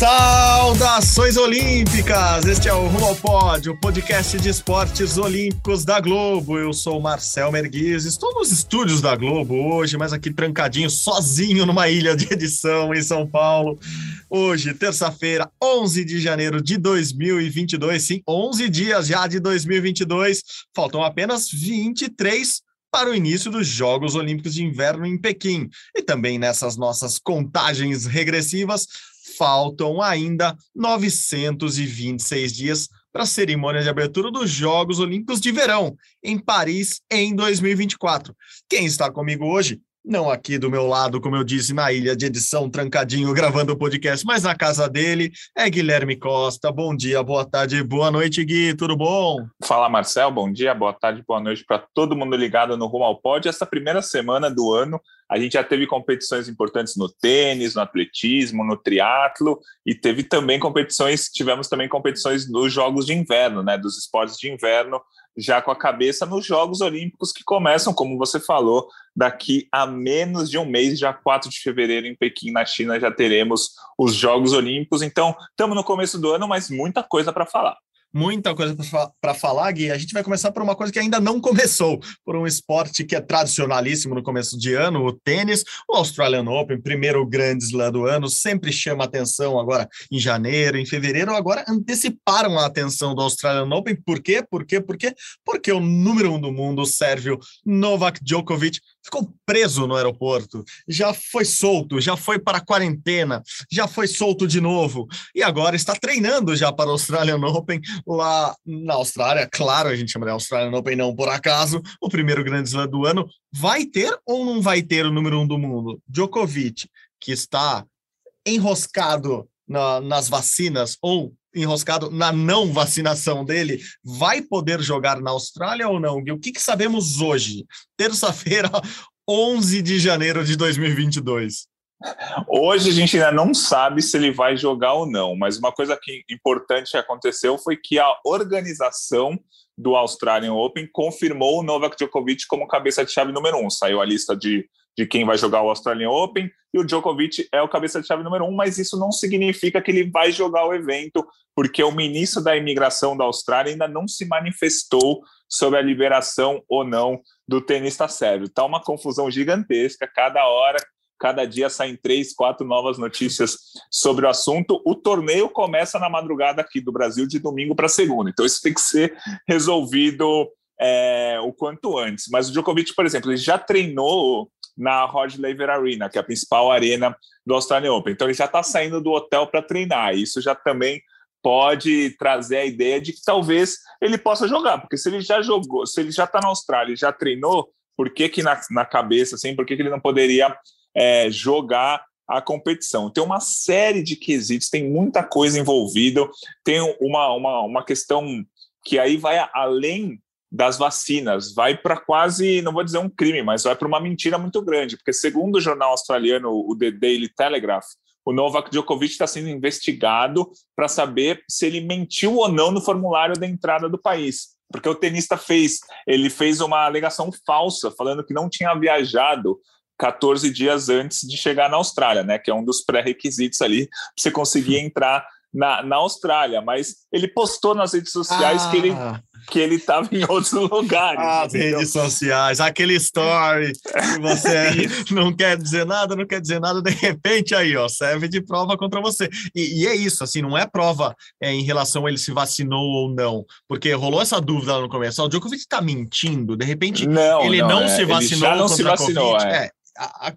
Saudações Olímpicas! Este é o Rumo ao Pódio, podcast de esportes olímpicos da Globo. Eu sou Marcel Merguiz, estou nos estúdios da Globo hoje, mas aqui trancadinho, sozinho numa ilha de edição em São Paulo. Hoje, terça-feira, 11 de janeiro de 2022, sim, 11 dias já de 2022, faltam apenas 23 para o início dos Jogos Olímpicos de Inverno em Pequim. E também nessas nossas contagens regressivas, faltam ainda 926 dias para a cerimônia de abertura dos Jogos Olímpicos de Verão, em Paris, em 2024. Quem está comigo hoje? Não aqui do meu lado, como eu disse, na ilha de edição, trancadinho, gravando o podcast, mas na casa dele, é Guilherme Costa. Bom dia, boa tarde, boa noite, Gui, tudo bom? Fala, Marcel, bom dia, boa tarde, boa noite para todo mundo ligado no Rumo ao Pódio. Essa primeira semana do ano, a gente já teve competições importantes no tênis, no atletismo, no triatlo e teve também competições, tivemos também competições nos Jogos de Inverno, né, dos esportes de inverno, já com a cabeça nos Jogos Olímpicos que começam, como você falou, daqui a menos de um mês, já 4 de fevereiro em Pequim, na China, já teremos os Jogos Olímpicos. Então, estamos no começo do ano, mas muita coisa para falar muita coisa para falar, Gui. A gente vai começar por uma coisa que ainda não começou, por um esporte que é tradicionalíssimo no começo de ano, o tênis, o Australian Open, primeiro grande slam do ano, sempre chama atenção agora em janeiro, em fevereiro, agora anteciparam a atenção do Australian Open. Por quê? Por quê? Por quê? Porque o número um do mundo, o sérvio Novak Djokovic, ficou preso no aeroporto, já foi solto, já foi para a quarentena, já foi solto de novo e agora está treinando já para o Australian Open lá na Austrália. Claro, a gente chama de Australian Open não por acaso, o primeiro grande slam do ano. Vai ter ou não vai ter o número um do mundo? Djokovic, que está enroscado na, nas vacinas ou enroscado na não vacinação dele, vai poder jogar na Austrália ou não? O que, que sabemos hoje, terça-feira, 11 de janeiro de 2022? Hoje a gente ainda não sabe se ele vai jogar ou não, mas uma coisa que importante que aconteceu foi que a organização do Australian Open confirmou o Novak Djokovic como cabeça de chave número um. Saiu a lista de de quem vai jogar o Australian Open, e o Djokovic é o cabeça de chave número um, mas isso não significa que ele vai jogar o evento, porque o ministro da imigração da Austrália ainda não se manifestou sobre a liberação ou não do tenista sérvio. Está uma confusão gigantesca, cada hora, cada dia saem três, quatro novas notícias sobre o assunto. O torneio começa na madrugada aqui do Brasil, de domingo para segunda, então isso tem que ser resolvido é, o quanto antes. Mas o Djokovic, por exemplo, ele já treinou na Rod Laver Arena, que é a principal arena do Australian Open. Então ele já está saindo do hotel para treinar. Isso já também pode trazer a ideia de que talvez ele possa jogar, porque se ele já jogou, se ele já está na Austrália já treinou, por que, que na, na cabeça, assim, por que, que ele não poderia é, jogar a competição? Tem uma série de quesitos, tem muita coisa envolvida, tem uma, uma, uma questão que aí vai além das vacinas. Vai para quase, não vou dizer um crime, mas vai para uma mentira muito grande, porque segundo o jornal australiano, o The Daily Telegraph, o Novak Djokovic está sendo investigado para saber se ele mentiu ou não no formulário da entrada do país. Porque o tenista fez, ele fez uma alegação falsa, falando que não tinha viajado 14 dias antes de chegar na Austrália, né? Que é um dos pré-requisitos ali para você conseguir entrar na, na Austrália, mas ele postou nas redes sociais ah. que ele que ele estava em outros lugares. As entendeu? redes sociais, aquele story que você não quer dizer nada, não quer dizer nada, de repente aí, ó, serve de prova contra você. E, e é isso, assim, não é prova é, em relação a ele se vacinou ou não, porque rolou essa dúvida lá no começo. O Djokovic está mentindo, de repente não, ele não, não é, se vacinou ele já não se vacinou, é.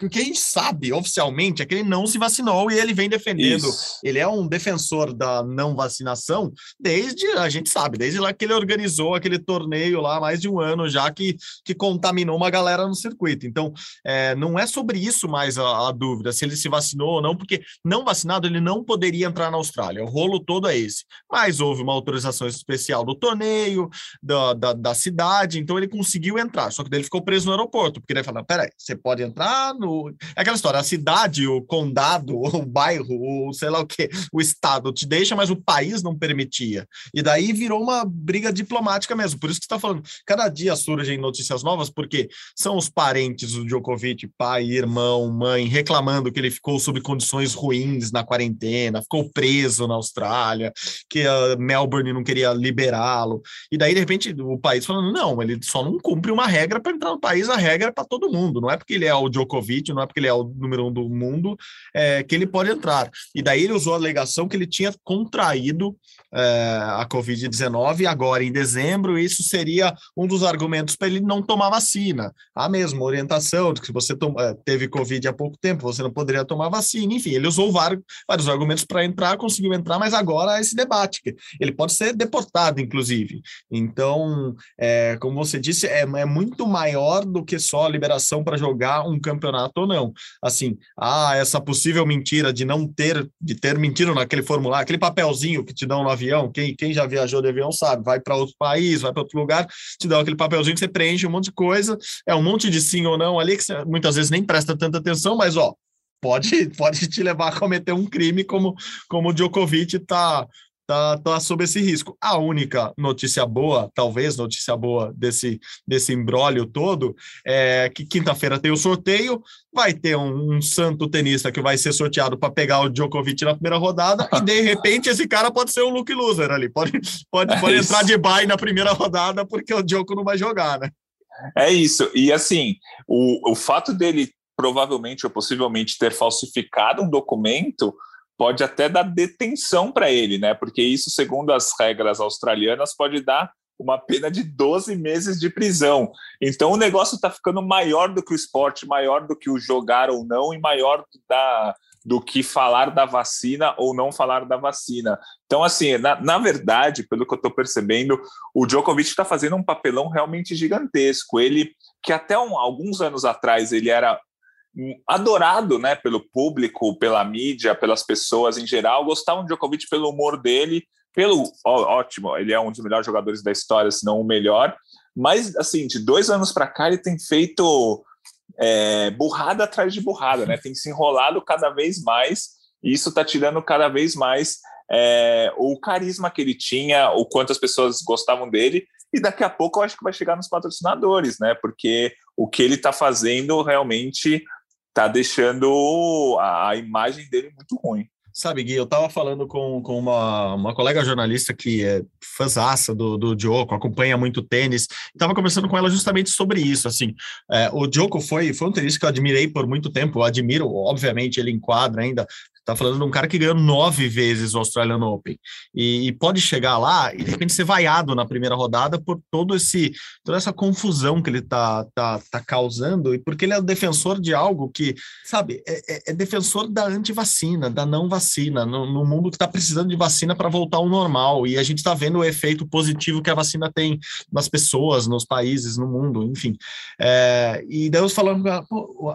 O que a gente sabe oficialmente é que ele não se vacinou e ele vem defendendo. Isso. Ele é um defensor da não vacinação desde, a gente sabe, desde lá que ele organizou aquele torneio lá mais de um ano já que, que contaminou uma galera no circuito. Então, é, não é sobre isso mais a, a, dúvida, se ele se vacinou ou não, porque não vacinado ele não poderia entrar na Austrália. O rolo todo é esse. Mas houve uma autorização especial do torneio, da, da, da cidade, então ele conseguiu entrar. Só que daí ele ficou preso no aeroporto, porque ele falou: peraí, você pode entrar no. É aquela história, a cidade, o condado, o bairro, o sei lá o que, o estado te deixa, mas o país não permitia. E daí virou uma briga diplomática mesmo. Por isso que você está falando, cada dia surgem notícias novas, porque são os parentes do Djokovic, pai, irmão, mãe, reclamando que ele ficou sob condições ruins na quarentena, ficou preso na Austrália, que a Melbourne não queria liberá-lo. E daí, de repente, o país falando: não, ele só não cumpre uma regra para entrar no país, a regra é para todo mundo, não é porque ele é o Djokovic, não é porque ele é o número um do mundo é, que ele pode entrar. E daí ele usou a alegação que ele tinha contraído é, a Covid-19 agora em dezembro, isso seria um dos argumentos para ele não tomar vacina. A mesma orientação de que você é, teve Covid há pouco tempo, você não poderia tomar vacina, enfim, ele usou vários, vários argumentos para entrar, conseguiu entrar, mas agora esse debate, ele pode ser deportado, inclusive. Então, é, como você disse, é, é muito maior do que só a liberação para jogar um campeonato ou não. Assim, ah, essa possível mentira de não ter, de ter mentido naquele formulário, aquele papelzinho que te dão no avião, quem, quem já viajou de avião sabe, vai para outro país, vai para outro lugar, te dão aquele papelzinho que você preenche um monte de coisa, é um monte de sim ou não ali que você muitas vezes nem presta tanta atenção, mas ó, pode, pode te levar a cometer um crime como, como o Djokovic está tá, tá sob esse risco. A única notícia boa, talvez notícia boa desse, desse embrólio todo, é que quinta-feira tem o sorteio, vai ter um, um, santo tenista que vai ser sorteado para pegar o Djokovic na primeira rodada, e de repente esse cara pode ser o Luke Loser ali, pode, pode, pode é entrar de bye na primeira rodada, porque o Djoko não vai jogar, né? É isso, e assim, o, o fato dele provavelmente ou possivelmente ter falsificado um documento pode até dar detenção para ele, né? Porque isso, segundo as regras australianas, pode dar uma pena de 12 meses de prisão. Então o negócio está ficando maior do que o esporte, maior do que o jogar ou não, e maior da, do que falar da vacina ou não falar da vacina. Então, assim, na, na verdade, pelo que eu estou percebendo, o Djokovic está fazendo um papelão realmente gigantesco. Ele, que até um, alguns anos atrás ele era adorado né, pelo público, pela mídia, pelas pessoas em geral, gostavam de Djokovic pelo humor dele, pelo ó, ótimo, ele é um dos melhores jogadores da história, se não o melhor. Mas assim, de dois anos para cá ele tem feito é, burrada atrás de burrada, né? Tem se enrolado cada vez mais e isso está tirando cada vez mais é, o carisma que ele tinha, o quanto as pessoas gostavam dele. E daqui a pouco eu acho que vai chegar nos patrocinadores, né? Porque o que ele está fazendo realmente tá deixando a, a imagem dele muito ruim. Sabe, Gui, eu estava falando com, com uma, uma colega jornalista que é fãzaça do, do Djoko, acompanha muito tênis, estava conversando com ela justamente sobre isso, assim, é, o Djoko foi, foi um tenista que eu admirei por muito tempo, eu admiro, obviamente, ele enquadra ainda Tá falando de um cara que ganhou nove vezes o Australian Open e, e, pode chegar lá e de repente ser vaiado na primeira rodada por todo esse toda essa confusão que ele tá, tá, tá causando e porque ele é defensor de algo que, sabe, é, é, é defensor da antivacina, da não vacina, no, no mundo que está precisando de vacina para voltar ao normal e a gente está vendo o efeito positivo que a vacina tem nas pessoas, nos países, no mundo, enfim. É, e daí eu falando,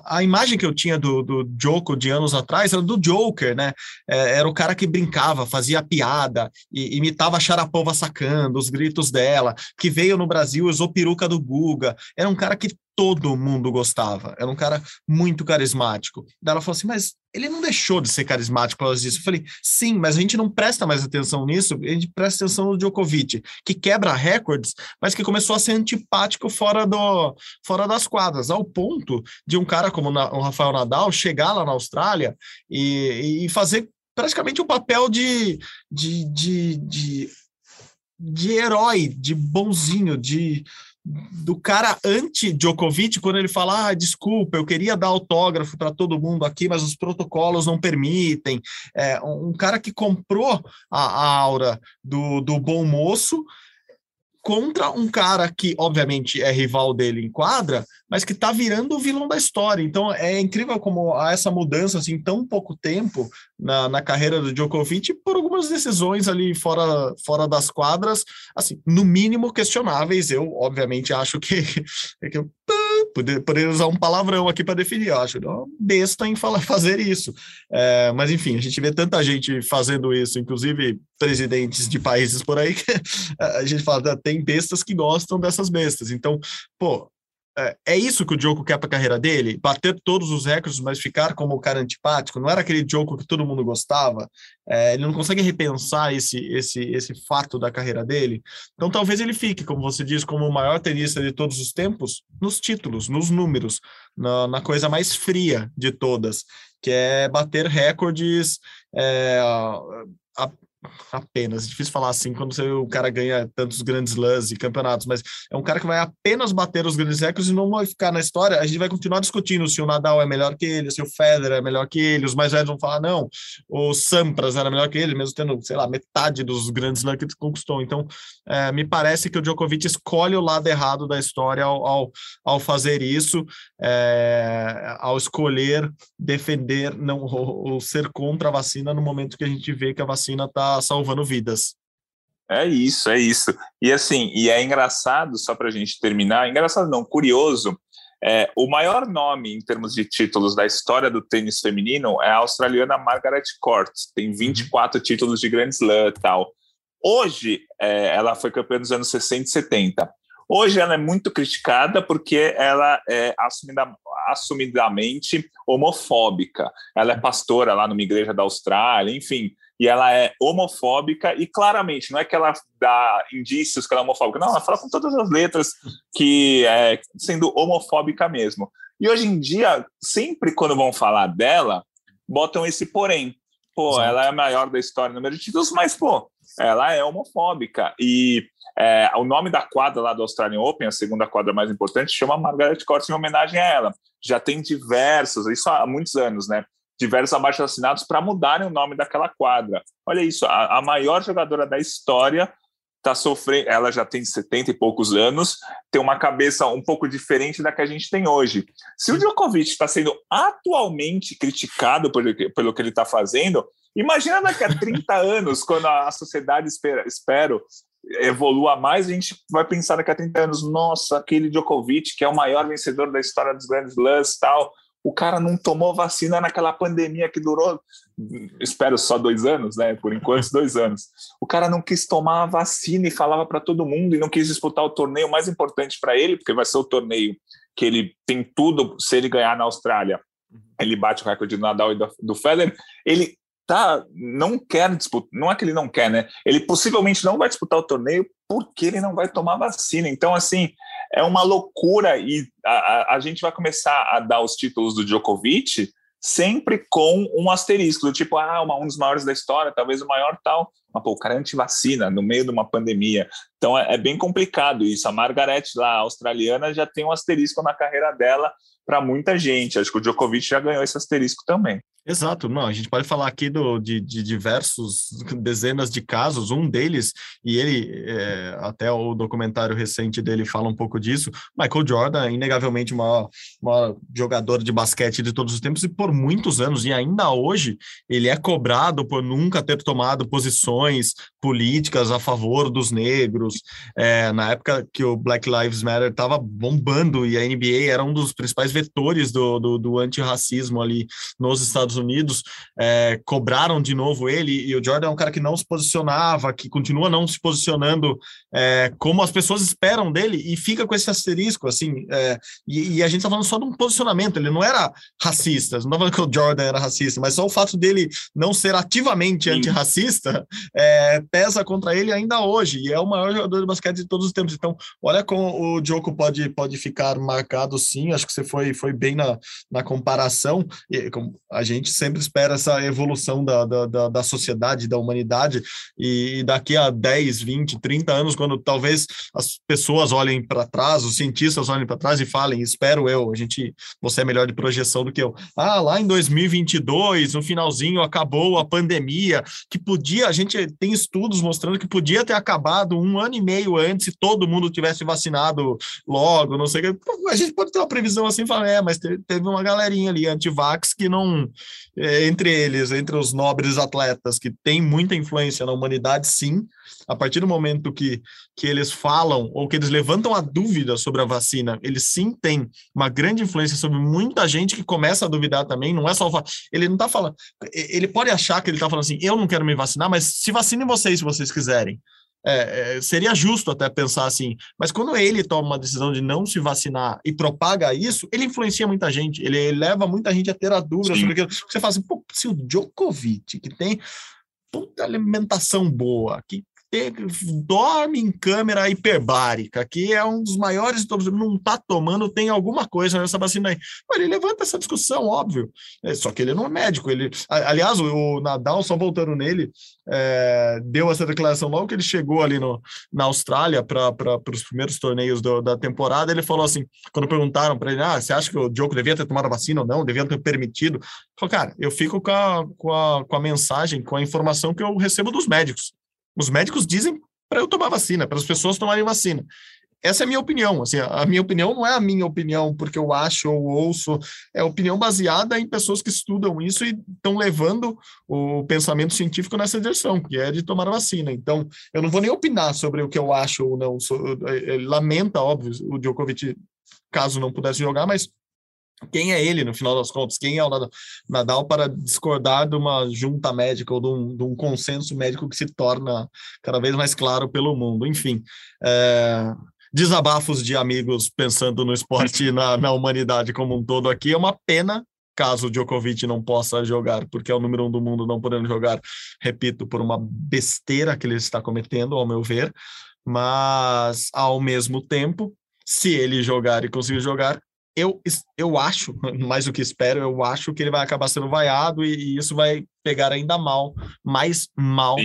a imagem que eu tinha do, do Joko de anos atrás era do Joe Joker, né? É, era o cara que brincava, fazia piada, e, imitava a Sharapova sacando, os gritos dela, que veio no Brasil, usou peruca do Guga. Era um cara que todo mundo gostava. Era um cara muito carismático. Daí ela falou assim, mas ele não deixou de ser carismático por causa disso. Eu falei, sim, mas a gente não presta mais atenção nisso, a gente presta atenção no Djokovic, que quebra recordes, mas que começou a ser antipático fora, do, fora das quadras, ao ponto de um cara como o Rafael Nadal chegar lá na Austrália e, e fazer praticamente o um papel de, de, de, de, de herói, de bonzinho, de do cara anti-Djokovic, quando ele fala: ah, desculpa, eu queria dar autógrafo para todo mundo aqui, mas os protocolos não permitem. É, um cara que comprou a, a aura do, do bom moço contra um cara que, obviamente, é rival dele em quadra, mas que está virando o vilão da história. Então é incrível como há essa mudança assim, em tão pouco tempo na, na carreira do Djokovic por algumas decisões ali fora, fora das quadras, assim, no mínimo questionáveis. Eu, obviamente, acho que, que eu poderia usar um palavrão aqui para definir, eu acho uma besta em falar, fazer isso. É, mas enfim, a gente vê tanta gente fazendo isso, inclusive presidentes de países por aí, que a gente fala, tem bestas que gostam dessas bestas. Então, pô, é, é isso que o Djoko quer para a carreira dele? Bater todos os recordes, mas ficar como o cara antipático? Não era aquele Djoko que todo mundo gostava? É, ele não consegue repensar esse, esse, esse fato da carreira dele? Então talvez ele fique, como você diz, como o maior tenista de todos os tempos, nos títulos, nos números, na, na coisa mais fria de todas, que é bater recordes é, a, apenas, é difícil falar assim quando você, o cara ganha tantos grandes lãs e campeonatos, mas é um cara que vai apenas bater os grandes recordes e não vai ficar na história. A gente vai continuar discutindo se o Nadal é melhor que ele, se o Federer é melhor que ele, os mais velhos vão falar não, o Sampras era melhor que ele, mesmo tendo, sei lá, metade dos grandes lãs que ele conquistou. Então, é, me parece que o Djokovic escolhe o lado errado da história ao, ao, ao fazer isso, é, ao escolher defender não ou, ou ser contra a vacina no momento que a gente vê que a vacina está salvando vidas. É isso, é isso. E assim, e é engraçado, só para a gente terminar, engraçado não, curioso, é, o maior nome em termos de títulos da história do tênis feminino é a australiana Margaret Court, tem 24 uhum. títulos de Grand Slam e tal. Hoje, é, ela foi campeã dos anos 60 e 70. Hoje ela é muito criticada porque ela é assumida, assumidamente homofóbica. Ela é pastora lá numa igreja da Austrália, enfim e ela é homofóbica e claramente não é que ela dá indícios que ela é homofóbica, não, ela fala com todas as letras que é sendo homofóbica mesmo. E hoje em dia, sempre quando vão falar dela, botam esse porém. Pô, Exato. ela é a maior da história no número de títulos, mas pô, ela é homofóbica e é, o nome da quadra lá do Australian Open, a segunda quadra mais importante, chama Margaret Court em homenagem a ela. Já tem diversos, isso há muitos anos, né? diversos abaixo assinados para mudarem o nome daquela quadra. Olha isso, a, a maior jogadora da história está sofrendo, ela já tem 70 e poucos anos, tem uma cabeça um pouco diferente da que a gente tem hoje. Se o Djokovic está sendo atualmente criticado por, pelo que ele está fazendo, imagina daqui a 30 anos, quando a sociedade, espera, espero, evolua mais, a gente vai pensar daqui a 30 anos, nossa, aquele Djokovic, que é o maior vencedor da história dos grandes lãs tal, o cara não tomou vacina naquela pandemia que durou, espero só dois anos, né? Por enquanto, dois anos. O cara não quis tomar a vacina e falava para todo mundo e não quis disputar o torneio mais importante para ele, porque vai ser o torneio que ele tem tudo se ele ganhar na Austrália. Ele bate o recorde do Nadal e do, do Federer. Ele tá, não quer disputar, não é que ele não quer, né? Ele possivelmente não vai disputar o torneio porque ele não vai tomar vacina. Então, assim, é uma loucura e a, a, a gente vai começar a dar os títulos do Djokovic sempre com um asterisco, do tipo, ah, uma, um dos maiores da história, talvez o maior tal. Mas, pô, o cara é antivacina no meio de uma pandemia. Então é, é bem complicado isso. A Margaret, lá, australiana, já tem um asterisco na carreira dela para muita gente. Acho que o Djokovic já ganhou esse asterisco também. Exato, não, a gente pode falar aqui do, de, de diversos, dezenas de casos, um deles, e ele, é, até o documentário recente dele fala um pouco disso, Michael Jordan, inegavelmente o maior, maior jogador de basquete de todos os tempos, e por muitos anos, e ainda hoje, ele é cobrado por nunca ter tomado posições políticas a favor dos negros, é, na época que o Black Lives Matter estava bombando, e a NBA era um dos principais vetores do, do, do antirracismo ali nos Estados Unidos é, cobraram de novo ele, e o Jordan é um cara que não se posicionava, que continua não se posicionando é, como as pessoas esperam dele, e fica com esse asterisco, assim, é, e, e, a gente tá falando só de um posicionamento, ele não era racista, não tô falando que o Jordan era racista, mas só o fato dele não ser ativamente antirracista é, pesa contra ele ainda hoje, e é o maior jogador de basquete de todos os tempos, então olha como o Joko pode, pode ficar marcado sim, acho que você foi foi, foi bem na, na comparação. E, a gente sempre espera essa evolução da, da, da, da sociedade, da humanidade, e, e daqui a 10, 20, 30 anos, quando talvez as pessoas olhem para trás, os cientistas olhem para trás e falem, espero eu, a gente, você é melhor de projeção do que eu. Ah, lá em 2022, no finalzinho, acabou a pandemia, que podia, a gente tem estudos mostrando que podia ter acabado um ano e meio antes se todo mundo tivesse vacinado logo, não sei o que. A gente pode ter uma previsão assim, falar, é, mas teve uma galerinha ali anti-vax que não, é, entre eles, entre os nobres atletas que tem muita influência na humanidade, sim, a partir do momento que, que eles falam ou que eles levantam a dúvida sobre a vacina, eles sim têm uma grande influência sobre muita gente que começa a duvidar também, não é só ele não está falando, ele pode achar que ele está falando assim, eu não quero me vacinar, mas se vacinem vocês se vocês quiserem. É, é, seria justo até pensar assim, mas quando ele toma uma decisão de não se vacinar e propaga isso, ele influencia muita gente, ele leva muita gente a ter a dúvida Sim. sobre aquilo. Você fala assim, pô, se o Djokovic, que tem puta alimentação boa, que dorme em câmera hiperbárica, que é um dos maiores não está tomando, tem alguma coisa nessa vacina aí. Ele levanta essa discussão, óbvio. É, só que ele não é médico. Ele, aliás, o, Nadal, só voltando nele, é, deu essa declaração logo que ele chegou ali no, na Austrália para os primeiros torneios do, da temporada. Ele falou assim: quando perguntaram para ele, ah, você acha que o Djokovic devia ter tomado a vacina ou não, devia ter permitido? Falou, cara, eu fico com a, com, a, com a mensagem, com a informação que eu recebo dos médicos. Os médicos dizem para eu tomar vacina, para as pessoas tomarem vacina. Essa é a minha opinião. Assim, a minha opinião não é a minha opinião porque eu acho ou ouço, é opinião baseada em pessoas que estudam isso e estão levando o pensamento científico nessa direção, que é de tomar vacina. Então, eu não vou nem opinar sobre o que eu acho ou não. Ele lamenta, óbvio, o Djokovic, caso não pudesse jogar, mas quem é ele, no final das contas? Quem é o Nadal para discordar de uma junta médica ou de um, de um consenso médico que se torna cada vez mais claro pelo mundo? Enfim, é, desabafos de amigos pensando no esporte e na, na humanidade como um todo aqui. É uma pena caso o Djokovic não possa jogar, porque é o número um do mundo não podendo jogar, repito, por uma besteira que ele está cometendo, ao meu ver, mas ao mesmo tempo, se ele jogar e conseguir jogar, eu, eu acho, mais do que espero, eu acho que ele vai acabar sendo vaiado e, e isso vai pegar ainda mal, mais mal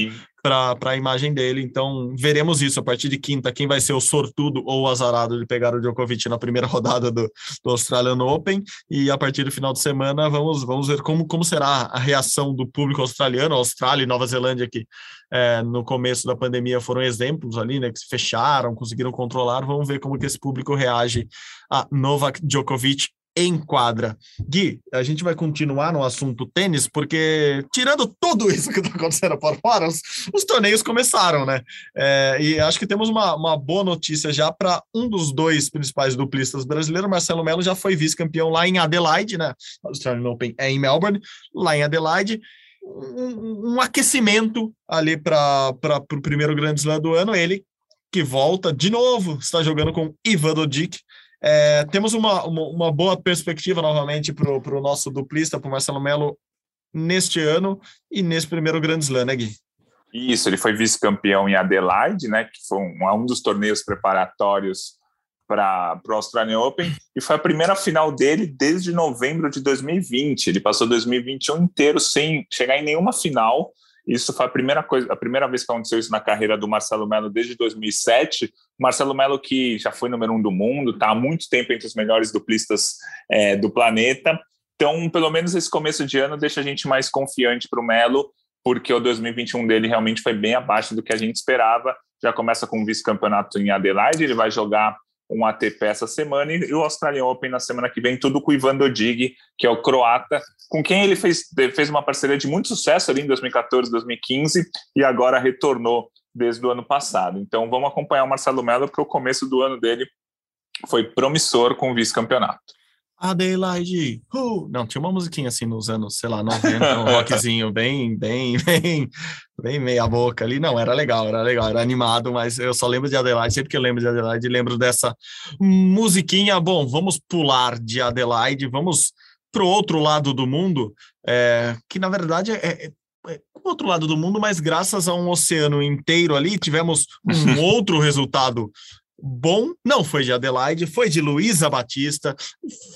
para a imagem dele. Então, veremos isso a partir de quinta, quem vai ser o sortudo ou o azarado de pegar o Djokovic na primeira rodada do, do Australian Open. E a partir do final de semana, vamos, vamos ver como, como será a reação do público australiano, Austrália e Nova Zelândia, que é, no começo da pandemia foram exemplos ali, né, que se fecharam, conseguiram controlar. Vamos ver como que esse público reage a Novak Djokovic em quadra. Gui, a gente vai continuar no assunto tênis, porque tirando tudo isso que está acontecendo por fora, os, os, torneios começaram, né? É, e acho que temos uma, uma boa notícia já para um dos dois principais duplistas brasileiros, Marcelo Melo já foi vice-campeão lá em Adelaide, né? O Australian Open é em Melbourne, lá em Adelaide. Um, um aquecimento ali para o primeiro grande slam do ano, ele que volta de novo, está jogando com Ivan Dodik, é, temos uma, uma, uma, boa perspectiva novamente para o nosso duplista, para o Marcelo Melo, neste ano e nesse primeiro Grand Slam, né, Gui? Isso, ele foi vice-campeão em Adelaide, né, que foi um, um dos torneios preparatórios para o Australian Open, e foi a primeira final dele desde novembro de 2020. Ele passou 2021 inteiro sem chegar em nenhuma final, isso foi a primeira coisa, a primeira vez que aconteceu isso na carreira do Marcelo Melo desde 2007. Marcelo Melo que já foi número um do mundo, está há muito tempo entre os melhores duplistas é, do planeta. Então, pelo menos esse começo de ano deixa a gente mais confiante para o Melo, porque o 2021 dele realmente foi bem abaixo do que a gente esperava. Já começa com o vice-campeonato em Adelaide, ele vai jogar um ATP essa semana e o Australian Open na semana que vem, tudo com o Ivan Dodig, que é o croata, com quem ele fez, fez uma parceria de muito sucesso ali em 2014, 2015 e agora retornou desde o ano passado. Então vamos acompanhar o Marcelo Mello, porque o começo do ano dele foi promissor com o vice-campeonato. Adelaide, uh! não, tinha uma musiquinha assim nos anos, sei lá, 90, um rockzinho bem, bem, bem, bem meia boca ali, não, era legal, era legal, era animado, mas eu só lembro de Adelaide, sempre que eu lembro de Adelaide, lembro dessa musiquinha, bom, vamos pular de Adelaide, vamos pro outro lado do mundo, é, que na verdade é, é, é outro lado do mundo, mas graças a um oceano inteiro ali, tivemos um outro resultado bom não foi de Adelaide, foi de Luísa Batista.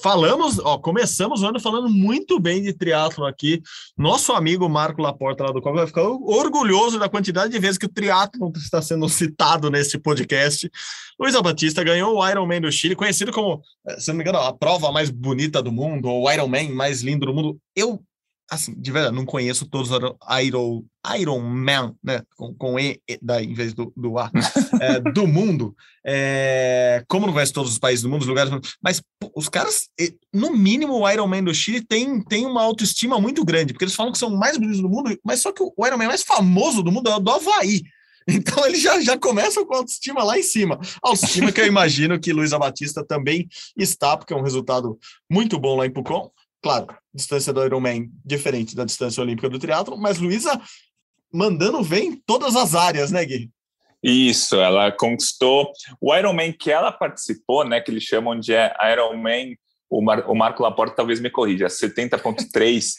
Falamos, ó, começamos o ano falando muito bem de triatlo aqui. Nosso amigo Marco Laporta lá do Copa vai ficar orgulhoso da quantidade de vezes que o triatlo está sendo citado nesse podcast. Luísa Batista ganhou o Ironman do Chile, conhecido como, eh, se não me engano, a prova mais bonita do mundo, ou o Ironman mais lindo do mundo. Eu assim, de verdade, não conheço todos os Iron, Iron Man, né, com, com E, e da, em vez do, do A, é, do mundo, é, como não conheço todos os países do mundo, os lugares, mas pô, os caras, no mínimo, o Iron Man do Chile tem, tem uma autoestima muito grande, porque eles falam que são mais bonitos do mundo, mas só que o Iron Man mais famoso do mundo é o do Havaí, então ele já, já começa com a autoestima lá em cima. Autoestima que eu imagino que Luísa Batista também está, porque é um resultado muito bom lá em Pucon. Claro, distância do Ironman diferente da distância olímpica do triatlo, mas Luísa mandando ver em todas as áreas, né, Gui? Isso, ela conquistou o Ironman que ela participou, né, que eles chamam de Ironman, o, Mar, o Marco Laporte talvez me corrija, 70.3,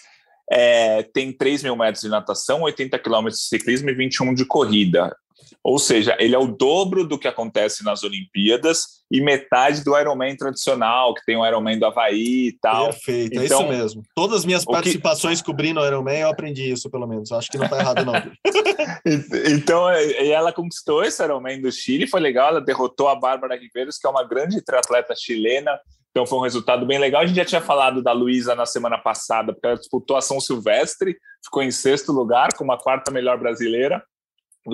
é, tem 3 mil metros de natação, 80 quilômetros de ciclismo e 21 de corrida. Ou seja, ele é o dobro do que acontece nas Olimpíadas e metade do Ironman tradicional, que tem o Ironman do Havaí e tal. Perfeito, então, é isso então, mesmo. Todas as minhas participações que... cobrindo o Ironman, eu aprendi isso, pelo menos. Acho que não está errado, não. então, ela conquistou esse Ironman do Chile, foi legal, ela derrotou a Bárbara Riveiros, que é uma grande triatleta chilena, então foi um resultado bem legal. A gente já tinha falado da Luísa na semana passada, porque ela disputou a São Silvestre, ficou em sexto lugar, com uma quarta melhor brasileira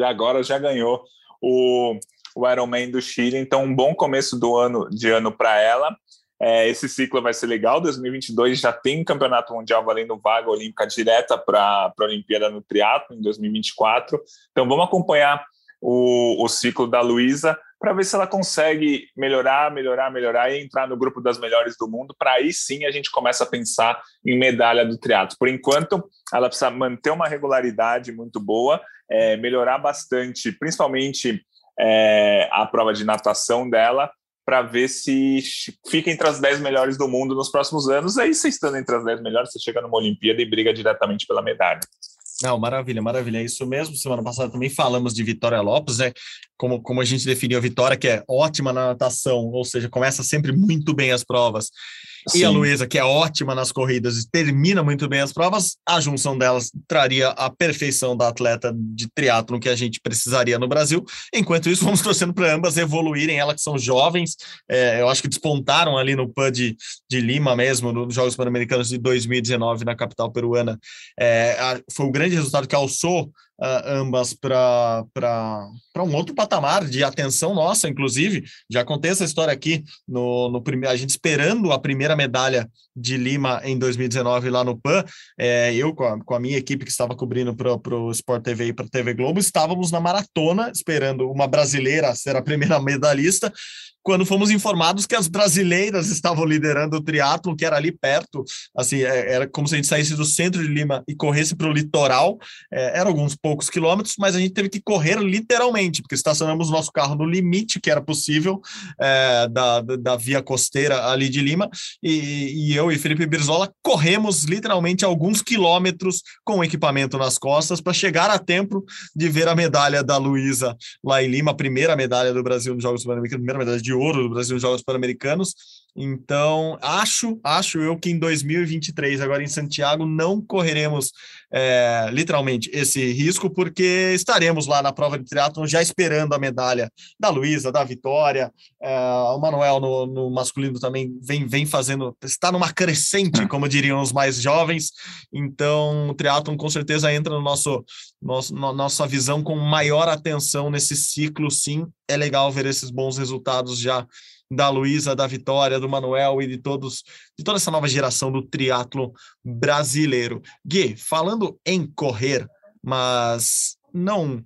e agora já ganhou o, o Ironman do Chile. Então, um bom começo do ano de ano para ela. É, esse ciclo vai ser legal. 2022 já tem campeonato mundial valendo vaga olímpica direta para a Olimpíada no triatlo em 2024. Então, vamos acompanhar o, o ciclo da Luísa para ver se ela consegue melhorar, melhorar, melhorar e entrar no grupo das melhores do mundo. Para aí sim a gente começa a pensar em medalha do triatlo. Por enquanto, ela precisa manter uma regularidade muito boa, é, melhorar bastante, principalmente é, a prova de natação dela, para ver se fica entre as 10 melhores do mundo nos próximos anos. Aí, você estando entre as 10 melhores, você chega numa Olimpíada e briga diretamente pela medalha. Não, maravilha, maravilha. É isso mesmo. Semana passada também falamos de Vitória Lopes, né? Como, como a gente definiu a Vitória, que é ótima na natação, ou seja, começa sempre muito bem as provas. Sim. E a Luísa, que é ótima nas corridas e termina muito bem as provas, a junção delas traria a perfeição da atleta de triatlo que a gente precisaria no Brasil. Enquanto isso, vamos torcendo para ambas evoluírem, elas que são jovens, é, eu acho que despontaram ali no PAN de, de Lima mesmo, nos Jogos Pan-Americanos de 2019 na capital peruana. É, a, foi o grande resultado que alçou uh, ambas para um outro patamar de atenção nossa, inclusive. Já contei essa história aqui no, no primeiro, a gente esperando a primeira medalha de Lima em 2019 lá no PAN. É, eu, com a, com a, minha equipe que estava cobrindo para o Sport TV e para a TV Globo, estávamos na maratona esperando uma brasileira ser a primeira medalhista quando fomos informados que as brasileiras estavam liderando o triatlo, que era ali perto, assim, é, era como se a gente saísse do centro de Lima e corresse para o litoral, é, eram alguns poucos quilômetros, mas a gente teve que correr literalmente, porque estacionamos nosso carro no limite que era possível é, da, da via costeira ali de Lima, e, e eu e Felipe Birzola corremos literalmente alguns quilômetros com o equipamento nas costas para chegar a tempo de ver a medalha da Luísa lá em Lima, a primeira medalha do Brasil nos Jogos Pan-Americanos, primeira medalha de ouro do Brasil nos Jogos Pan-Americanos. Então, acho, acho eu que em 2023, agora em Santiago, não correremos é, literalmente esse risco, porque estaremos lá na prova de triatlon já esperando a medalha da Luísa, da Vitória. É, o Manuel no, no, masculino também vem, vem fazendo, está numa crescente, como diriam os mais jovens. Então, o triatlon com certeza entra no nosso, nosso nossa visão com maior atenção nesse ciclo, sim. É legal ver esses bons resultados já da Luísa, da Vitória, do Manuel e de todos, de toda essa nova geração do triatlo brasileiro. Gui, falando em correr, mas não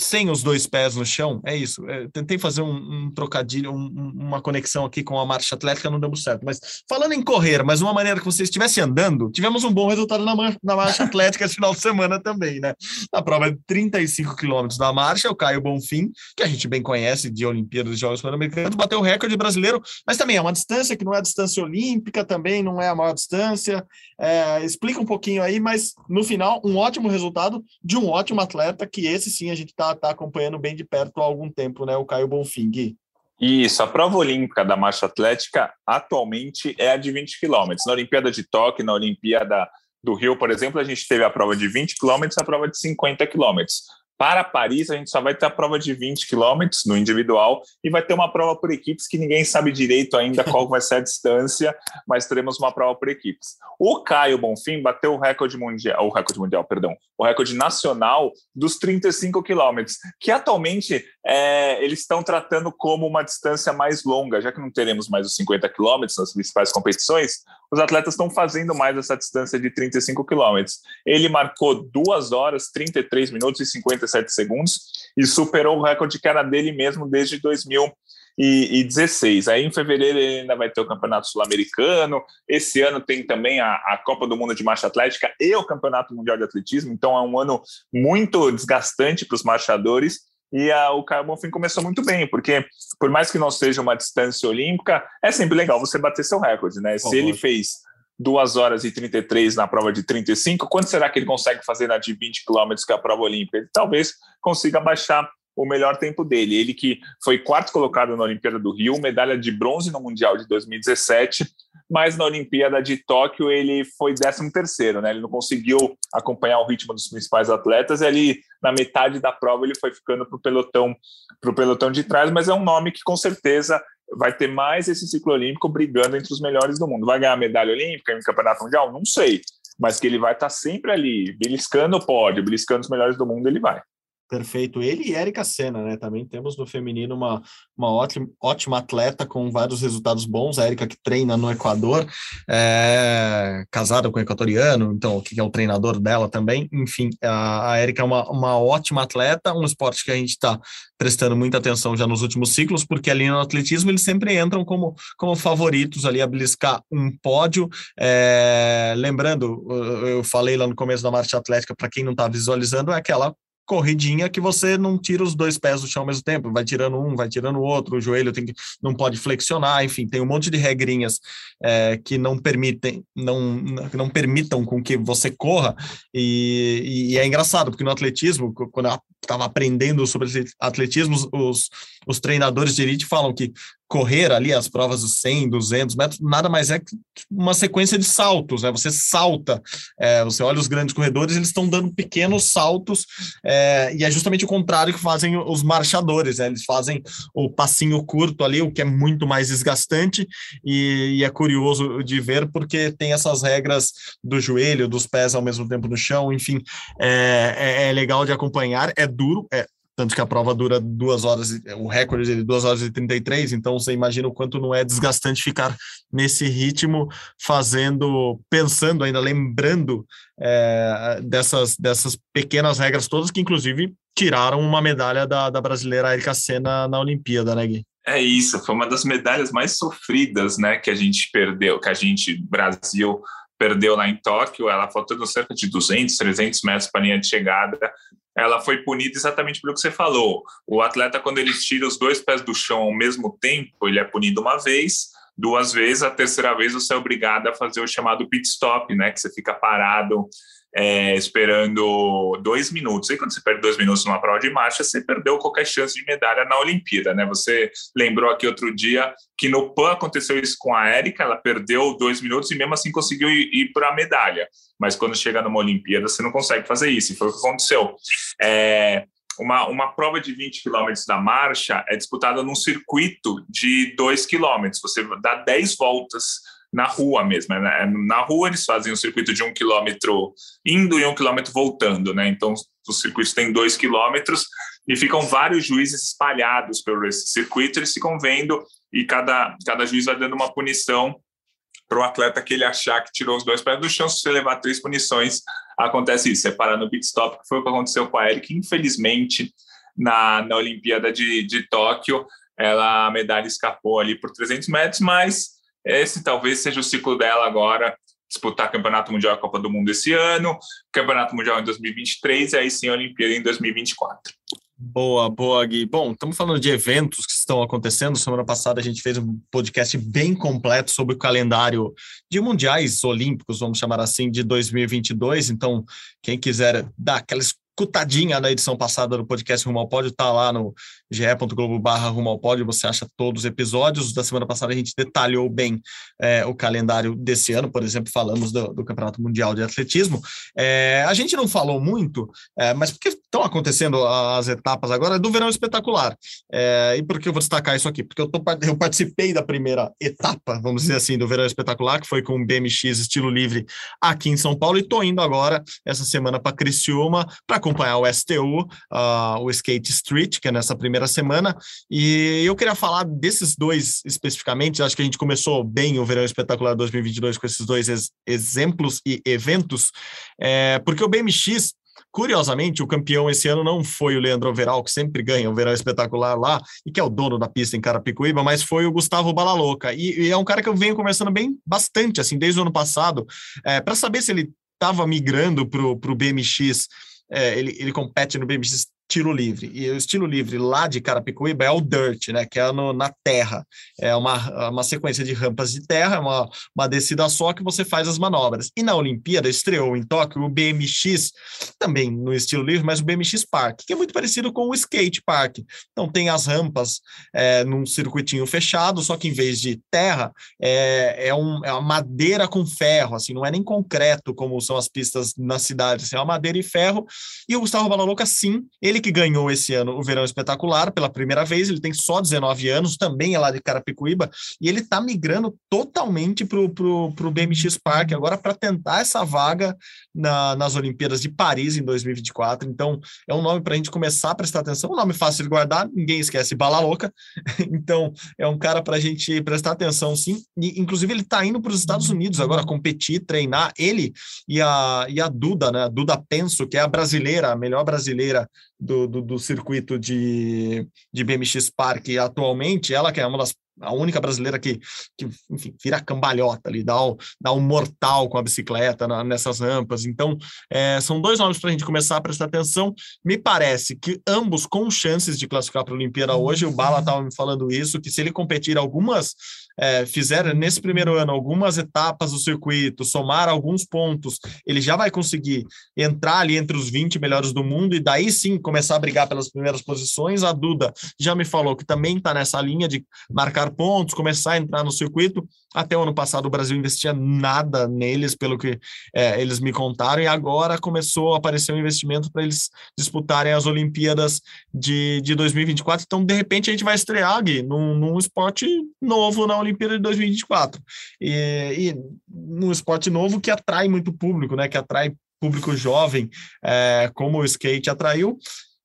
sem os dois pés no chão, é isso. É, tentei fazer um, um trocadilho, um, uma conexão aqui com a marcha atlética, não deu certo. Mas falando em correr, mas uma maneira que você estivesse andando, tivemos um bom resultado na, na marcha atlética esse final de semana também, né? Na prova de 35 quilômetros da marcha, o Caio Bonfim, que a gente bem conhece de Olimpíadas e Jogos Pan-Americanos, bateu o recorde brasileiro, mas também é uma distância que não é a distância olímpica, também não é a maior distância. É, explica um pouquinho aí, mas no final, um ótimo resultado de um ótimo atleta, que esse sim a gente está está tá acompanhando bem de perto há algum tempo, né? O Caio Bonfim. Gui. Isso, a prova olímpica da marcha atlética atualmente é a de 20 quilômetros. Na Olimpíada de Tóquio, na Olimpíada do Rio, por exemplo, a gente teve a prova de 20 quilômetros e a prova de 50 quilômetros. Para Paris, a gente só vai ter a prova de 20 quilômetros no individual e vai ter uma prova por equipes que ninguém sabe direito ainda qual vai ser a distância, mas teremos uma prova por equipes. O Caio Bonfim bateu o recorde mundial, o recorde mundial, perdão, o recorde nacional dos 35 quilômetros, que atualmente é, eles estão tratando como uma distância mais longa, já que não teremos mais os 50 quilômetros nas principais competições, os atletas estão fazendo mais essa distância de 35 quilômetros. Ele marcou 2 horas, 33 minutos e 57 segundos e superou o recorde que era dele mesmo desde 2016. Aí em fevereiro ele ainda vai ter o Campeonato Sul-Americano. Esse ano tem também a, a, Copa do Mundo de Marcha Atlética e o Campeonato Mundial de Atletismo. Então é um ano muito desgastante para os marchadores. E a, o Caio Bonfim começou muito bem, porque por mais que não seja uma distância olímpica, é sempre legal você bater seu recorde, né? Se ele fez 2 horas e 33 na prova de 35, quanto será que ele consegue fazer na de 20 quilômetros, que é a prova olímpica? Ele talvez consiga baixar o melhor tempo dele. Ele que foi quarto colocado na Olimpíada do Rio, medalha de bronze no Mundial de 2017, mas na Olimpíada de Tóquio ele foi 13 terceiro, né? Ele não conseguiu acompanhar o ritmo dos principais atletas e ali na metade da prova ele foi ficando para o pelotão, pro pelotão de trás, mas é um nome que com certeza vai ter mais esse ciclo olímpico brigando entre os melhores do mundo. Vai ganhar medalha olímpica em campeonato mundial? Não sei, mas que ele vai estar sempre ali, beliscando o pódio, beliscando os melhores do mundo, ele vai. Perfeito. Ele e Erika Senna, né? Também temos no feminino uma, uma ótima, ótima atleta com vários resultados bons. A Erika que treina no Equador, é, casada com um equatoriano, então o que é o treinador dela também. Enfim, a, a Erika é uma, uma ótima atleta, um esporte que a gente está prestando muita atenção já nos últimos ciclos, porque ali no atletismo eles sempre entram como, como favoritos ali a beliscar um pódio. É, lembrando, eu falei lá no começo da marcha atlética, para quem não está visualizando, é aquela corridinha que você não tira os dois pés do chão ao mesmo tempo, vai tirando um, vai tirando o outro, o joelho tem que, não pode flexionar, enfim, tem um monte de regrinhas é, que não permitem, não, não permitam com que você corra, e, e é engraçado, porque no atletismo, quando eu estava aprendendo sobre atletismo, os, os treinadores de elite falam que correr ali as provas dos 100, 200 metros, nada mais é que uma sequência de saltos, né? Você salta, é, você olha os grandes corredores, eles estão dando pequenos saltos, é, e é justamente o contrário que fazem os marchadores, né? Eles fazem o passinho curto ali, o que é muito mais desgastante, e, e é curioso de ver, porque tem essas regras do joelho, dos pés ao mesmo tempo no chão, enfim, é, é, é legal de acompanhar, é duro, é, tanto que a prova dura duas horas, o recorde é de duas horas e 33, então você imagina o quanto não é desgastante ficar nesse ritmo, fazendo, pensando ainda, lembrando é, dessas, dessas pequenas regras todas, que inclusive tiraram uma medalha da, da brasileira Erika Senna na Olimpíada, né, Gui? É isso, foi uma das medalhas mais sofridas, né, que a gente perdeu, que a gente, Brasil, perdeu lá em Tóquio, ela faltando cerca de 200, 300 metros para a linha de chegada, ela foi punida exatamente pelo que você falou. O atleta, quando ele tira os dois pés do chão ao mesmo tempo, ele é punido uma vez, duas vezes, a terceira vez você é obrigado a fazer o chamado pit stop, né? Que você fica parado é, esperando dois minutos. E quando você perde dois minutos numa prova de marcha, você perdeu qualquer chance de medalha na Olimpíada, né? Você lembrou aqui outro dia que no PAN aconteceu isso com a Érica, ela perdeu dois minutos e mesmo assim conseguiu ir, ir para a medalha. Mas quando chega numa Olimpíada, você não consegue fazer isso, e foi o que aconteceu. É, uma, uma prova de 20 quilômetros da marcha é disputada num circuito de 2 quilômetros. Você dá 10 voltas na rua mesmo. Né? Na rua eles fazem um circuito de um quilômetro indo e um quilômetro voltando, né? Então os circuitos têm dois quilômetros e ficam vários juízes espalhados pelo esse circuito. Eles ficam vendo e cada cada juiz vai dando uma punição para o atleta que ele achar que tirou os dois pés do chão. Se você levar três punições, acontece isso. Você parar no pit stop, que foi o que aconteceu com a Eric, infelizmente, na, na Olimpíada de, de Tóquio. Ela, a medalha escapou ali por 300 metros, mas esse talvez seja o ciclo dela agora, disputar Campeonato Mundial e Copa do Mundo esse ano, Campeonato Mundial em 2023 e aí sim a Olimpíada em 2024. Boa, boa, Gui. Bom, estamos falando de eventos que estão acontecendo. Semana passada a gente fez um podcast bem completo sobre o calendário de mundiais olímpicos, vamos chamar assim, de 2022. Então, quem quiser dar aquela escutadinha na edição passada do podcast Rumo ao Pódio, tá lá no ge.globo barra Rumo ao Pódio, você acha todos os episódios. Da semana passada a gente detalhou bem é, o calendário desse ano, por exemplo, falamos do, do Campeonato Mundial de Atletismo. É, a gente não falou muito, é, mas porque estão acontecendo as etapas agora do Verão Espetacular. É, e por que eu vou destacar isso aqui? Porque eu, tô, eu participei da primeira etapa, vamos dizer assim, do Verão Espetacular, que foi com o BMX Estilo Livre aqui em São Paulo, e estou indo agora, essa semana, para Criciúma, para acompanhar o STU, uh, o Skate Street, que é nessa primeira semana. E eu queria falar desses dois especificamente. Acho que a gente começou bem o Verão Espetacular 2022 com esses dois ex exemplos e eventos, é, porque o BMX Curiosamente, o campeão esse ano não foi o Leandro Overal, que sempre ganha o Verão Espetacular lá, e que é o dono da pista em Carapicuíba, mas foi o Gustavo Balalouca. E, e é um cara que eu venho conversando bem bastante, assim, desde o ano passado, é, para saber se ele estava migrando para o BMX é, ele, ele compete no BMX tiro livre. E o estilo livre lá de Carapicuíba é o dirt, né? Que é no, na terra. É uma, uma sequência de rampas de terra, uma, uma descida só que você faz as manobras. E na Olimpíada estreou em Tóquio o BMX, também no estilo livre, mas o BMX Park, que é muito parecido com o skate park. Então tem as rampas é, num circuitinho fechado, só que em vez de terra, é, é, um, é uma madeira com ferro, assim, não é nem concreto como são as pistas na cidade, assim, é uma madeira e ferro. E o Gustavo Balalouca, sim, ele que ganhou esse ano o Verão Espetacular pela primeira vez, ele tem só 19 anos, também é lá de Carapicuíba, e ele está migrando totalmente para o BMX Park agora para tentar essa vaga na, nas Olimpíadas de Paris em 2024. Então, é um nome para a gente começar a prestar atenção, um nome fácil de guardar, ninguém esquece Bala Louca. então, é um cara para a gente prestar atenção, sim. E, inclusive, ele está indo para os Estados Unidos agora competir, treinar. Ele e a, e a Duda, né? Duda Penso, que é a brasileira, a melhor brasileira do, do, do, circuito de, de BMX Park atualmente, ela que é uma das a única brasileira que, que enfim, vira cambalhota ali, dá, o, dá um mortal com a bicicleta na, nessas rampas. Então, é, são dois nomes para a gente começar a prestar atenção. Me parece que ambos com chances de classificar para a Olimpíada hoje, o Bala estava me falando isso, que se ele competir algumas é, nesse primeiro ano algumas etapas do circuito, somar alguns pontos, ele já vai conseguir entrar ali entre os 20 melhores do mundo e daí sim começar a brigar pelas primeiras posições. A Duda já me falou que também está nessa linha de marcar pontos, começar a entrar no circuito. Até o ano passado o Brasil investia nada neles, pelo que é, eles me contaram, e agora começou a aparecer um investimento para eles disputarem as Olimpíadas de, de 2024. Então, de repente, a gente vai estrear, Gui, num, num esporte novo na Olimpíada Olimpíada de 2024. E, e num esporte novo que atrai muito público, né? Que atrai público jovem, é, como o skate atraiu.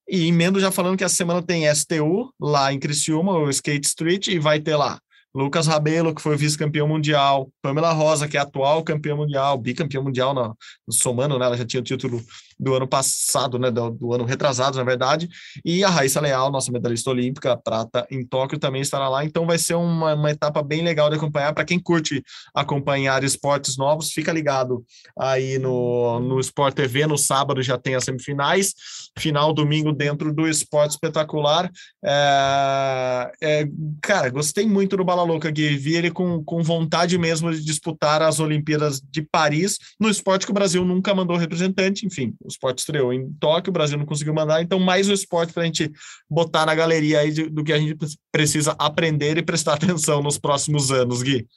E emendo já falando que a semana tem STU lá em Criciúma, o Skate Street, e vai ter lá Lucas Rabelo, que foi vice-campeão mundial, Pamela Rosa, que é atual campeã mundial, bicampeão mundial no somando, né? Ela já tinha o título do ano passado, né? Do, do, ano retrasado, na verdade. E a Raíssa Leal, nossa medalhista olímpica, prata em Tóquio, também estará lá. Então vai ser uma, uma etapa bem legal de acompanhar. Para quem curte acompanhar esportes novos, fica ligado aí no, no Sport TV. No sábado já tem as semifinais, final domingo dentro do Esporte Espetacular. É, é, cara, gostei muito do Bala Louca, Gui. Vi ele com, com vontade mesmo de disputar as Olimpíadas de Paris, no esporte que o Brasil nunca mandou representante. Enfim, o esporte estreou em Tóquio, o Brasil não conseguiu mandar, então mais um esporte para a gente botar na galeria aí de, do que a gente precisa aprender e prestar atenção nos próximos anos, Gui.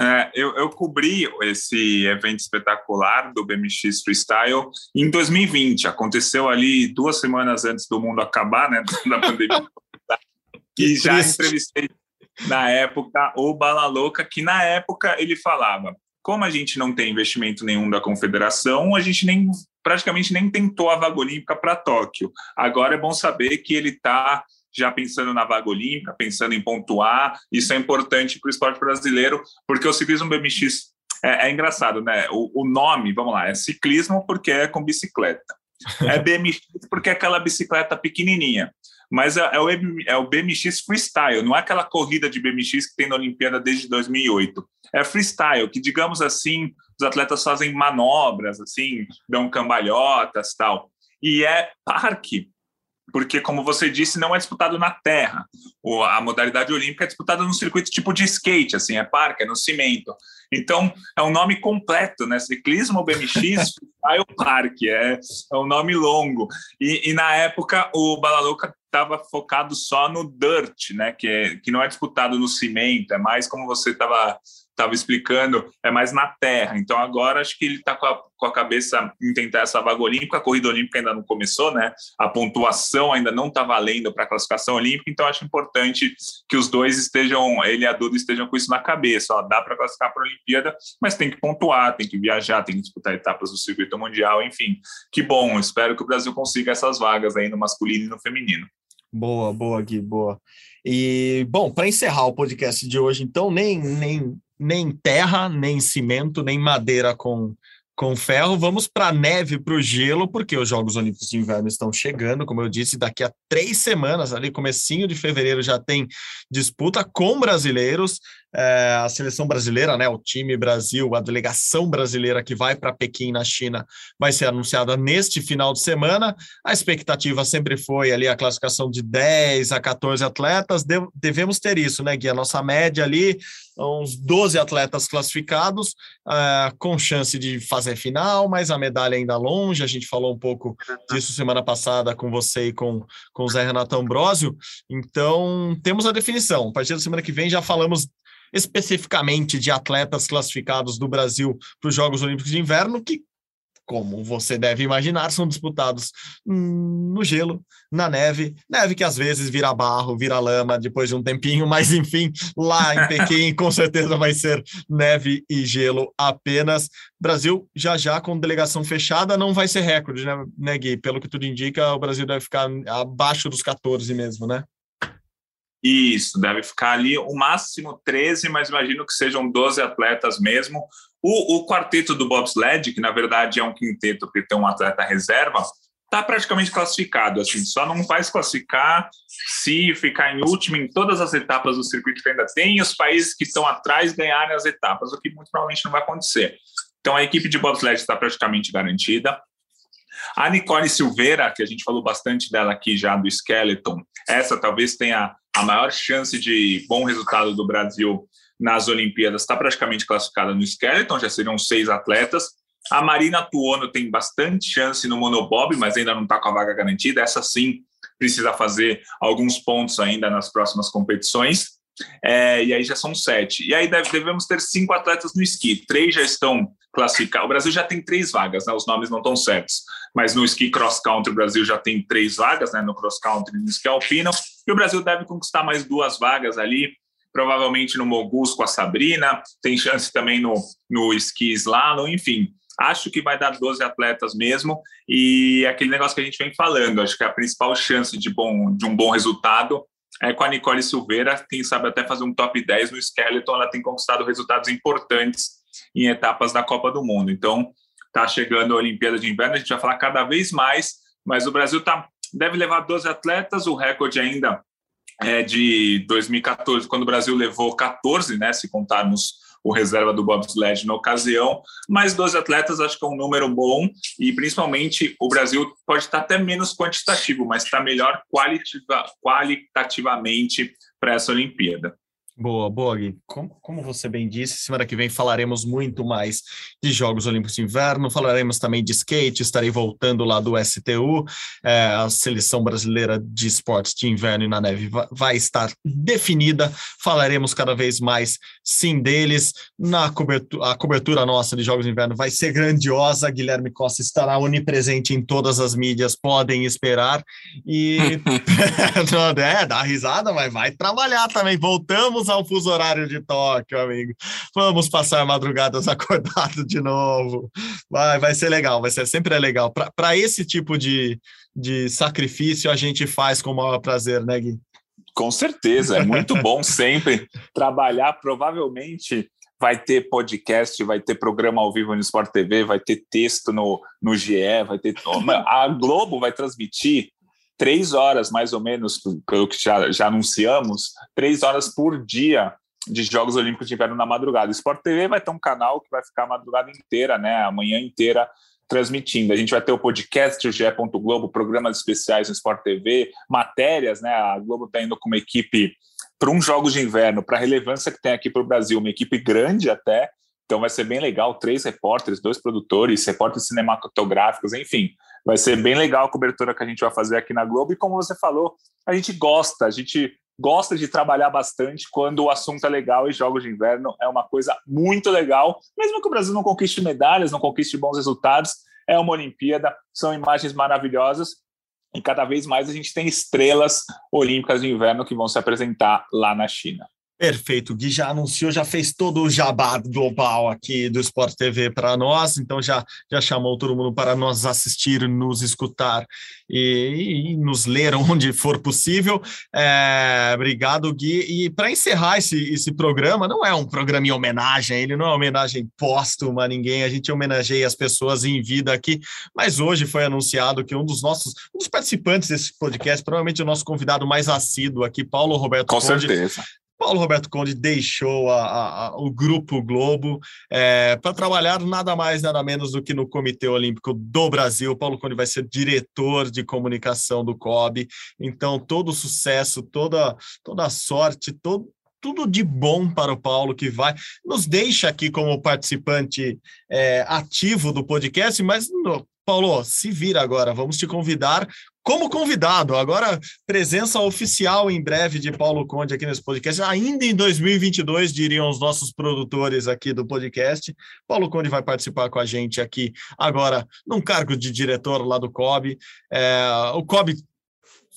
É, eu, eu, cobri esse evento espetacular do BMX Freestyle em 2020. Aconteceu ali duas semanas antes do mundo acabar, né? Da pandemia. e já entrevistei na época o Bala Louca, que na época ele falava: como a gente não tem investimento nenhum da confederação, a gente nem praticamente nem tentou a vaga olímpica para Tóquio. Agora é bom saber que ele está já pensando na vaga olímpica, pensando em pontuar. Isso é importante para o esporte brasileiro, porque o ciclismo BMX é, é engraçado, né? O, o, nome, vamos lá, é ciclismo porque é com bicicleta. É BMX porque é aquela bicicleta pequenininha mas é, é, o, é o BMX freestyle, não é aquela corrida de BMX que tem na Olimpíada desde 2008. É freestyle, que digamos assim, os atletas fazem manobras, assim, dão cambalhotas tal. E é parque. porque, como você disse, não é disputado na terra. O, a modalidade olímpica é disputada no circuito tipo de skate, assim, é parque, é no cimento. Então, é um nome completo, né? Ciclismo BMX Freestyle Park, é, é um nome longo. E, e na época, o Balalouca estava focado só no dirt, né? Que, é, que não é disputado no cimento, é mais como você estava estava explicando, é mais na terra. Então agora acho que ele está com, com, a cabeça em tentar essa vaga olímpica. A corrida olímpica ainda não começou, né? A pontuação ainda não está valendo para a classificação olímpica. Então acho importante que os dois estejam, ele e a Duda estejam com isso na cabeça. Ó, dá para classificar para a Olimpíada, mas tem que pontuar, tem que viajar, tem que disputar etapas do circuito mundial. Enfim, que bom. Espero que o Brasil consiga essas vagas aí no masculino e no feminino. Boa, boa, Gui, boa. E, bom, para encerrar o podcast de hoje, então, nem, nem nem terra, nem cimento, nem madeira com, com ferro. Vamos para a neve, para o gelo, porque os Jogos Olímpicos de Inverno estão chegando, como eu disse, daqui a três semanas, ali comecinho de fevereiro, já tem disputa com brasileiros é, a seleção brasileira, né, o time Brasil, a delegação brasileira que vai para Pequim, na China, vai ser anunciada neste final de semana. A expectativa sempre foi ali a classificação de 10 a 14 atletas. De, devemos ter isso, né, Gui? A nossa média ali, uns 12 atletas classificados, é, com chance de fazer final, mas a medalha ainda longe. A gente falou um pouco disso semana passada com você e com, com o Zé Renato Ambrosio. Então, temos a definição. A partir da semana que vem já falamos especificamente de atletas classificados do Brasil para os Jogos Olímpicos de Inverno, que, como você deve imaginar, são disputados no gelo, na neve, neve que às vezes vira barro, vira lama depois de um tempinho, mas enfim, lá em Pequim com certeza vai ser neve e gelo apenas. Brasil já já com delegação fechada não vai ser recorde, né, né Gui? Pelo que tudo indica, o Brasil deve ficar abaixo dos 14 mesmo, né? Isso, deve ficar ali o máximo 13, mas imagino que sejam 12 atletas mesmo. O, o quarteto do bobsled, que na verdade é um quinteto que tem um atleta reserva, está praticamente classificado. Assim, só não vai se classificar se ficar em último em todas as etapas do circuito que ainda tem os países que estão atrás ganharem as etapas, o que muito provavelmente não vai acontecer. Então a equipe de bobsled está praticamente garantida. A Nicole Silveira, que a gente falou bastante dela aqui já do Skeleton, essa talvez tenha a maior chance de bom resultado do Brasil nas Olimpíadas, está praticamente classificada no Skeleton, já seriam seis atletas. A Marina Tuono tem bastante chance no monobob, mas ainda não está com a vaga garantida. Essa sim precisa fazer alguns pontos ainda nas próximas competições. É, e aí já são sete. E aí deve, devemos ter cinco atletas no esqui. Três já estão classificados. O Brasil já tem três vagas, né? Os nomes não estão certos. Mas no esqui cross country o Brasil já tem três vagas, né? No cross country e no esqui alpino. E o Brasil deve conquistar mais duas vagas ali. Provavelmente no Mogus com a Sabrina. Tem chance também no, no esqui slalom, enfim. Acho que vai dar 12 atletas mesmo. E é aquele negócio que a gente vem falando. Acho que a principal chance de, bom, de um bom resultado é, com a Nicole Silveira, quem sabe até fazer um top 10 no Skeleton, ela tem conquistado resultados importantes em etapas da Copa do Mundo. Então, está chegando a Olimpíada de Inverno, a gente vai falar cada vez mais, mas o Brasil tá, deve levar 12 atletas, o recorde ainda é de 2014, quando o Brasil levou 14, né, se contarmos o reserva do bobsled na ocasião, mas 12 atletas acho que é um número bom e principalmente o Brasil pode estar até menos quantitativo, mas está melhor qualitativa, qualitativamente para essa Olimpíada. Boa, boa, Gui. Como, como, você bem disse, semana que vem falaremos muito mais de Jogos Olímpicos de Inverno, falaremos também de skate, estarei voltando lá do STU, é, a seleção brasileira de esportes de inverno e na neve vai, estar definida, falaremos cada vez mais sim deles, na cobertura, a cobertura nossa de Jogos de Inverno vai ser grandiosa, Guilherme Costa estará onipresente em todas as mídias, podem esperar, e é, dá risada, mas vai trabalhar também, voltamos Vamos ao fuso horário de Tóquio, amigo. Vamos passar madrugadas acordados de novo. Vai, vai ser legal, vai ser sempre é legal. Para esse tipo de, de sacrifício, a gente faz com o maior prazer, né, Gui? Com certeza, é muito bom sempre trabalhar. Provavelmente vai ter podcast, vai ter programa ao vivo no Sport TV, vai ter texto no, no GE, vai ter. A Globo vai transmitir três horas, mais ou menos, pelo que já, já anunciamos, três horas por dia de Jogos Olímpicos de Inverno na madrugada. Sport TV vai ter um canal que vai ficar a madrugada inteira, né? A manhã inteira transmitindo. A gente vai ter o podcast, o GE. Globo, programas especiais no Sport TV, matérias, né? A Globo está indo com uma equipe para um jogo de inverno, para a relevância que tem aqui para o Brasil, uma equipe grande até. Então vai ser bem legal, três repórteres, dois produtores, repórteres cinematográficos, enfim, vai ser bem legal a cobertura que a gente vai fazer aqui na Globo. E como você falou, a gente gosta, a gente gosta de trabalhar bastante quando o assunto é legal e jogos de inverno é uma coisa muito legal, mesmo que o Brasil não conquiste medalhas, não conquiste bons resultados, é uma Olimpíada, são imagens maravilhosas e cada vez mais a gente tem estrelas olímpicas de inverno que vão se apresentar lá na China. Perfeito, o Gui já anunciou, já fez todo o jabá global aqui do Sport TV para nós, então já, já chamou todo mundo para nos assistir, nos escutar e, e nos ler onde for possível. É, obrigado, Gui. E para encerrar esse, esse programa, não é um programa em homenagem, ele não é uma homenagem póstuma a ninguém, a gente homenageia as pessoas em vida aqui, mas hoje foi anunciado que um dos nossos, um dos participantes desse podcast, provavelmente o nosso convidado mais assíduo aqui, Paulo Roberto Com Conde, certeza Paulo Roberto Conde deixou a, a, o Grupo Globo é, para trabalhar nada mais, nada menos do que no Comitê Olímpico do Brasil. Paulo Conde vai ser diretor de comunicação do COB. Então, todo o sucesso, toda, toda a sorte, todo, tudo de bom para o Paulo, que vai nos deixa aqui como participante é, ativo do podcast, mas no, Paulo, se vira agora, vamos te convidar como convidado. Agora, presença oficial em breve de Paulo Conde aqui nesse podcast, ainda em 2022, diriam os nossos produtores aqui do podcast. Paulo Conde vai participar com a gente aqui agora, num cargo de diretor lá do COB. É, o COB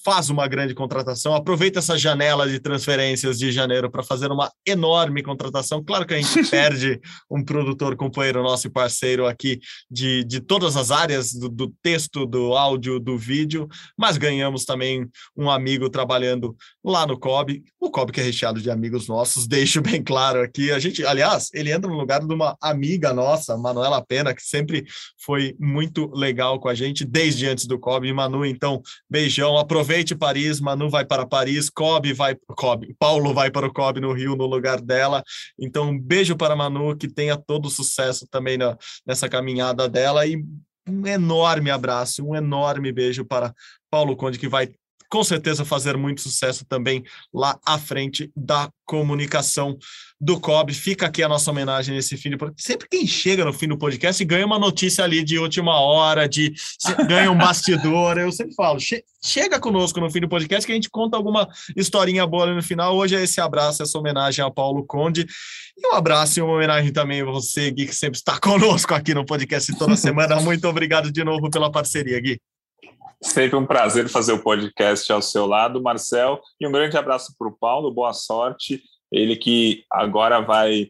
faz uma grande contratação, aproveita essa janela de transferências de janeiro para fazer uma enorme contratação. Claro que a gente perde um produtor, companheiro nosso e parceiro aqui de, de todas as áreas, do, do, texto, do áudio, do vídeo, mas ganhamos também um amigo trabalhando lá no COB, o COB que é recheado de amigos nossos, deixo bem claro aqui. A gente, aliás, ele entra no lugar de uma amiga nossa, Manuela Pena, que sempre foi muito legal com a gente desde antes do COB. Manu, então, beijão, aproveita aproveite Paris, Manu vai para Paris, Kobe vai Kobe, Paulo vai para o Kobe no Rio no lugar dela. Então, um beijo para Manu, que tenha todo o sucesso também na, nessa caminhada dela e um enorme abraço, um enorme beijo para Paulo Conde, que vai com certeza fazer muito sucesso também lá à frente da comunicação do COB. Fica aqui a nossa homenagem nesse fim do Sempre quem chega no fim do podcast ganha uma notícia ali de última hora, de ganha um bastidor. Eu sempre falo, che chega conosco no fim do podcast que a gente conta alguma historinha boa ali no final. Hoje é esse abraço, essa homenagem a Paulo Conde. E um abraço e uma homenagem também a você, Gui, que sempre está conosco aqui no podcast toda semana. Muito obrigado de novo pela parceria, Gui. Sempre um prazer fazer o podcast ao seu lado, Marcel. E um grande abraço para o Paulo, boa sorte. Ele que agora vai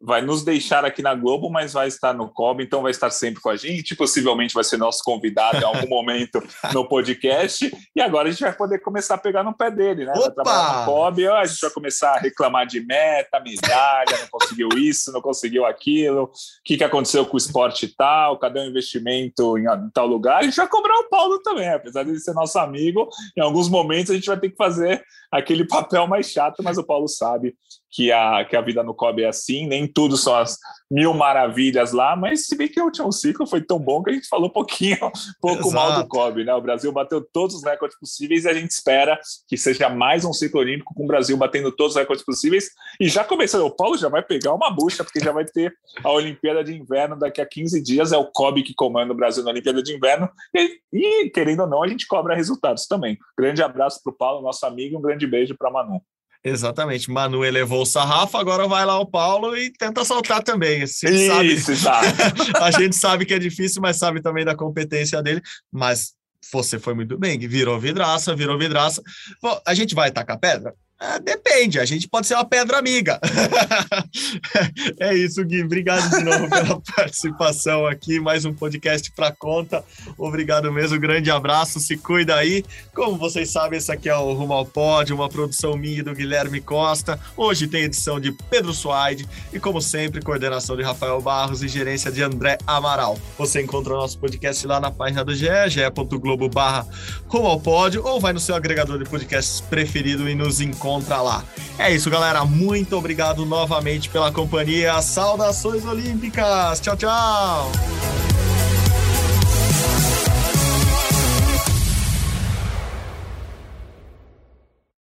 vai nos deixar aqui na Globo, mas vai estar no COB, então vai estar sempre com a gente. Possivelmente vai ser nosso convidado em algum momento no podcast. E agora a gente vai poder começar a pegar no pé dele, né? Vai trabalhar no COB, a gente vai começar a reclamar de meta, medalha, não conseguiu isso, não conseguiu aquilo, o que, que aconteceu com o esporte tal, cadê o investimento em, em tal lugar? A gente vai cobrar o Paulo também, apesar de ele ser nosso amigo. Em alguns momentos a gente vai ter que fazer aquele papel mais chato, mas o Paulo sabe que a, que a vida no COB é assim, nem tudo são as mil maravilhas lá, mas se bem que o último ciclo foi tão bom que a gente falou pouquinho, pouco Exato. mal do COB, né? O Brasil bateu todos os recordes possíveis e a gente espera que seja mais um ciclo olímpico com o Brasil batendo todos os recordes possíveis e já começando, o Paulo já vai pegar uma bucha, porque já vai ter a Olimpíada de Inverno daqui a 15 dias, é o COB que comanda o Brasil na Olimpíada de Inverno e, e querendo ou não, a gente cobra resultados também. Grande abraço para o Paulo, nosso amigo, um grande beijo para Manu. Exatamente. Manu elevou o sarrafo, agora vai lá o Paulo e tenta soltar também. Isso, sabe... tá. a gente sabe que é difícil, mas sabe também da competência dele. Mas você foi muito bem, virou vidraça, virou vidraça. Bom, a gente vai tacar pedra? É, depende, a gente pode ser uma pedra amiga. é isso, Gui. Obrigado de novo pela participação aqui. Mais um podcast para conta. Obrigado mesmo. Grande abraço. Se cuida aí. Como vocês sabem, esse aqui é o Rumo ao Pódio, uma produção minha do Guilherme Costa. Hoje tem edição de Pedro Suaide e, como sempre, coordenação de Rafael Barros e gerência de André Amaral. Você encontra o nosso podcast lá na página do GE, ge.globo barra Rumo ao Pódio, ou vai no seu agregador de podcasts preferido e nos encontra encontra lá. É isso, galera. Muito obrigado novamente pela companhia. Saudações Olímpicas. Tchau, tchau.